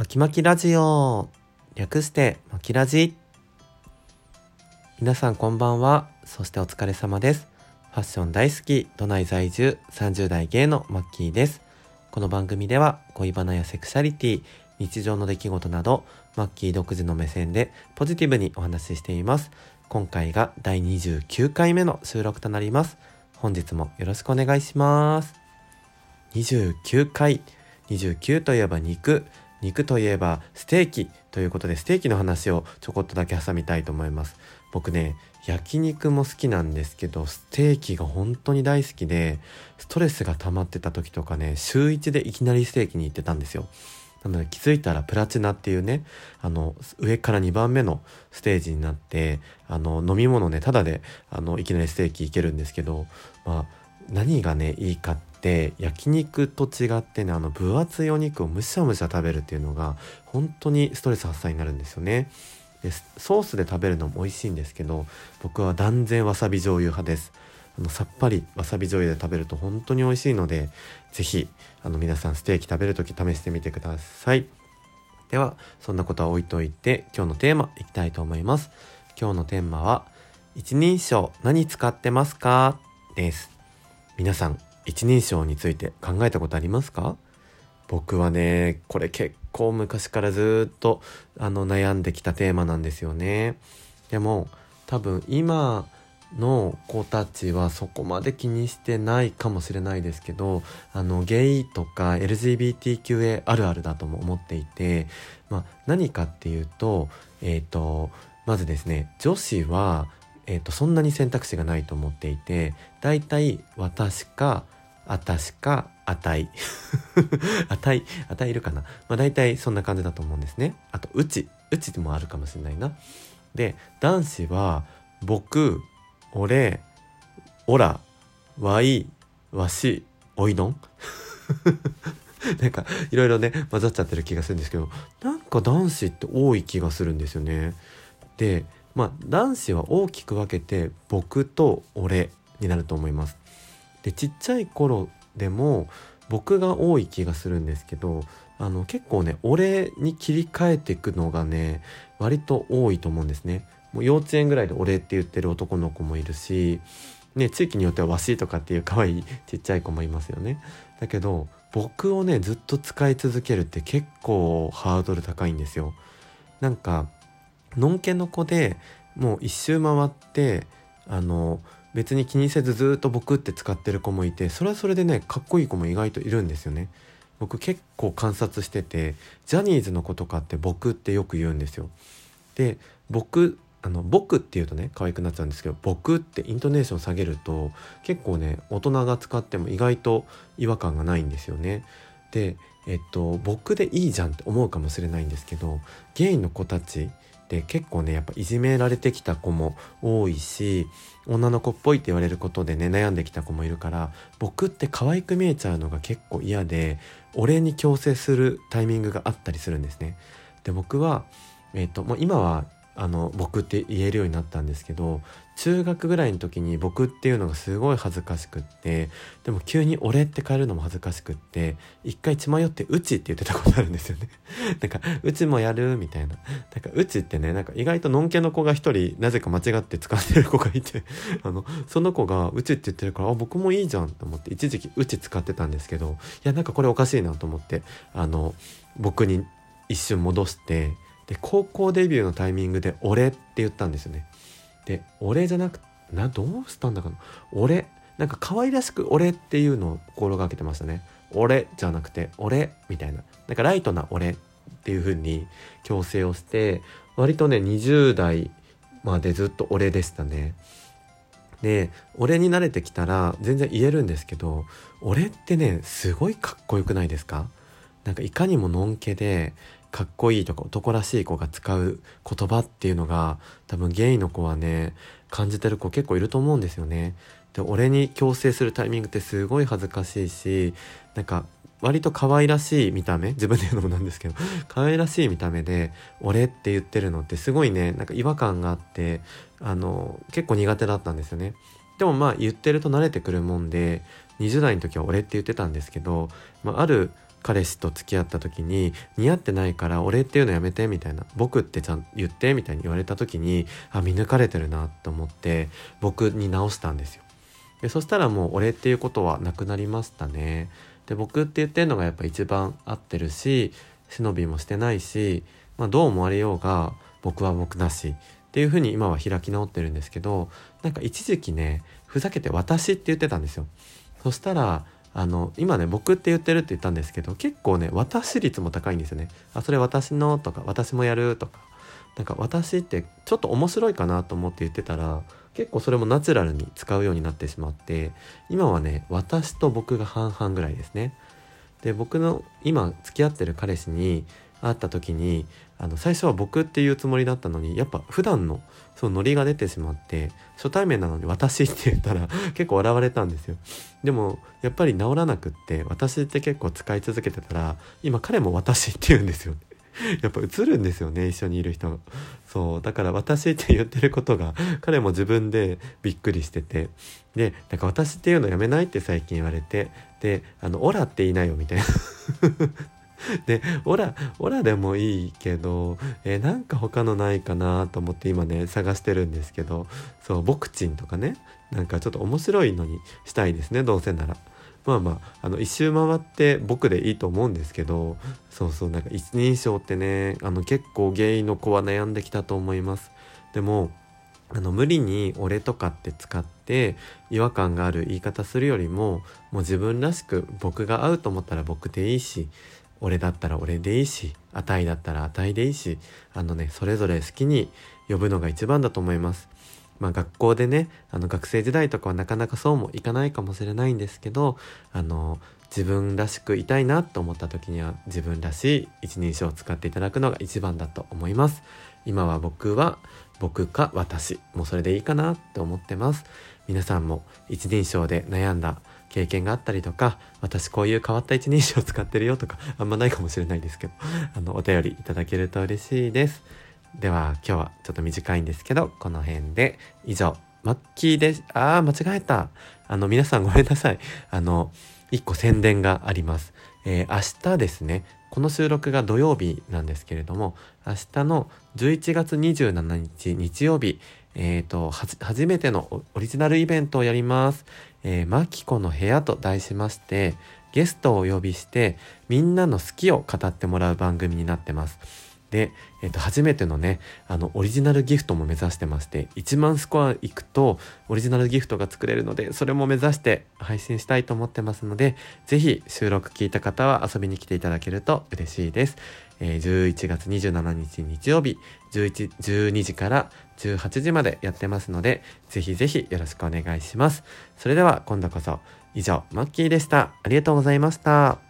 まきまきラジオ。略してまきラジ。皆さんこんばんは。そしてお疲れ様です。ファッション大好き。都内在住。30代芸のマッキーです。この番組では恋バナやセクシャリティ日常の出来事などマッキー独自の目線でポジティブにお話ししています。今回が第29回目の収録となります。本日もよろしくお願いします。29回。29といえば肉。肉といえばステーキということでステーキの話をちょこっとだけ挟みたいと思います。僕ね焼肉も好きなんですけどステーキが本当に大好きでストレスが溜まってた時とかね週1でいきなりステーキに行ってたんですよ。なので気づいたらプラチナっていうねあの上から2番目のステージになってあの飲み物ねただであのいきなりステーキいけるんですけどまあ何がねいいかって焼肉と違ってねあの分厚いお肉をむしゃむしゃ食べるっていうのが本当にストレス発散になるんですよね。でソースで食べるのも美味しいんですけど僕は断然わさび醤油派です。あのさっぱりわさび醤油で食べると本当に美味しいので是非あの皆さんステーキ食べる時試してみてください。ではそんなことは置いといて今日のテーマいきたいと思います。今日のテーマは一人称何使ってますか？です。皆さん一人称について考えたことありますか？僕はねこれ結構昔からずっとあの悩んできたテーマなんですよね。でも多分今の子たちはそこまで気にしてないかもしれないですけどあのゲイとか LGBTQA あるあるだとも思っていて、まあ、何かっていうと,、えーと、まずですね女子は、えーとそんなに選択肢がないと思っていてだいたい私かあたしか、あたい。あたい、あたいいるかな。まあ大体そんな感じだと思うんですね。あと、うち。うちでもあるかもしれないな。で、男子は、僕、俺、オラ、わい、わし、おいどんなんかいろいろね混ざっちゃってる気がするんですけどなんか男子って多い気がするんですよね。でまあ男子は大きく分けて僕と俺になると思います。でちっちゃい頃でも僕が多い気がするんですけどあの結構ね俺に切り替えていくのがね割と多いと思うんですね。もう幼稚園ぐらいで俺って言ってる男の子もいるし、ね、地域によってはわしとかっていう可愛いちっちゃい子もいますよね。だけど僕をねずっと使い続けるって結構ハードル高いんですよ。なんかのんけの子でもう一周回ってあの別に気にせずずっと僕って使ってる子もいてそれはそれでねかっこいい子も意外といるんですよね。僕結構観察しててジャニーズの子とかって僕ってよく言うんですよ。で僕あの僕っていうとね可愛くなっちゃうんですけど僕ってイントネーション下げると結構ね大人が使っても意外と違和感がないんですよね。でえっと僕でいいじゃんって思うかもしれないんですけどゲイの子たちで結構ねやっぱいじめられてきた子も多いし女の子っぽいって言われることでね悩んできた子もいるから僕って可愛く見えちゃうのが結構嫌で俺に強制するタイミングがあったりするんですね。で僕は、えーと、もう今はあの僕って言えるようになったんですけど中学ぐらいの時に僕っていうのがすごい恥ずかしくってでも急に俺って変えるのも恥ずかしくって一回血迷ってうちって言ってたことあるんですよね。なんかうちもやるみたいな。なんかうちってねなんか意外とのんけの子が一人なぜか間違って使ってる子がいて あのその子がうちって言ってるからあ僕もいいじゃんと思って一時期うち使ってたんですけどいやなんかこれおかしいなと思ってあの僕に一瞬戻してで高校デビューのタイミングで「俺」って言ったんですよね。で「俺」じゃなくなどうしたんだかな「俺」なんか可愛らしく「俺」っていうのを心がけてましたね。俺じゃなくて俺みたいななんかライトな俺っていう風に強制をして割とね20代までずっと俺でしたね。で俺に慣れてきたら全然言えるんですけど俺ってねすごいかっこよくないですか？なんかいかにものんけでかっこいいとか男らしい子が使う言葉っていうのが多分ゲイの子はね感じてる子結構いると思うんですよね。で俺に強制するタイミングってすごい恥ずかしいしなんか割と可愛らしい見た目自分で言うのもなんですけど 可愛らしい見た目で「俺」って言ってるのってすごいねなんか違和感があってあの結構苦手だったんですよね。でもまあ言ってると慣れてくるもんで20代の時は「俺」って言ってたんですけど、まあ、ある彼氏と付き合った時に似合ってないから俺っていうのやめてみたいな僕ってちゃんと言ってみたいに言われた時にあ見抜かれてるなと思って僕に直したんですよ。でそしたらもう俺っていうことはなくなりましたね。で僕って言ってるのがやっぱ一番合ってるし忍びもしてないし、まあ、どう思われようが僕は僕だしっていうふうに今は開き直ってるんですけどなんか一時期ねふざけて私って言ってたんですよ。そしたらあの今ね僕って言ってるって言ったんですけど結構ね私率も高いんですよね。あそれ私のとか私もやるとか。なんか私ってちょっと面白いかなと思って言ってたら結構それもナチュラルに使うようになってしまって今はね私と僕が半々ぐらいですね。で僕の今付き合ってる彼氏に会った時にあの最初は僕っていうつもりだったのにやっぱ普段のそのノリが出てしまって初対面なのに私って言ったら 結構笑われたんですよ。でもやっぱり治らなくって私って結構使い続けてたら今彼も私って言うんですよ やっぱ映るんですよね一緒にいる人そうだから私って言ってることが彼も自分でびっくりしてて。でなんか私っていうのやめないって最近言われて。であのオラって言いなよみたいな。で、オラ、オラでもいいけど、えー、なんか他のないかなと思って今ね、探してるんですけど、そう、ボクチンとかね、なんかちょっと面白いのにしたいですね、どうせなら。まあまあ、あの、一周回って僕でいいと思うんですけど、そうそう、なんか一人称ってね、あの、結構ゲイの子は悩んできたと思います。でも、あの無理に「俺」とかって使って違和感がある言い方するよりももう自分らしく僕が合うと思ったら僕でいいし俺だったら俺でいいし値だったら値でいいしあのねそれぞれ好きに呼ぶのが一番だと思います。まあ学校でねあの学生時代とかはなかなかそうもいかないかもしれないんですけどあの自分らしくいたいなと思った時には自分らしい一人称を使っていただくのが一番だと思います。今は僕は僕か私もうそれでいいかなって思ってます。皆さんも一人称で悩んだ経験があったりとか私こういう変わった一人称を使ってるよとかあんまないかもしれないですけどあのお便りいただけると嬉しいですでは今日はちょっと短いんですけどこの辺で以上マッキーです。あー、間違えた。あの、皆さんごめんなさい。あの、一個宣伝があります。えー、明日ですね、この収録が土曜日なんですけれども、明日の11月27日日曜日、えっ、ー、と、初めてのオリジナルイベントをやります。えー、マキコの部屋と題しまして、ゲストをお呼びして、みんなの好きを語ってもらう番組になってます。で、えっ、と、初めてのね、あの、オリジナルギフトも目指してまして、1万スコアいくと、オリジナルギフトが作れるので、それも目指して配信したいと思ってますので、ぜひ収録聞いた方は遊びに来ていただけると嬉しいです。えー、11月27日日曜日、11、12時から18時までやってますので、ぜひぜひよろしくお願いします。それでは今度こそ、以上、マッキーでした。ありがとうございました。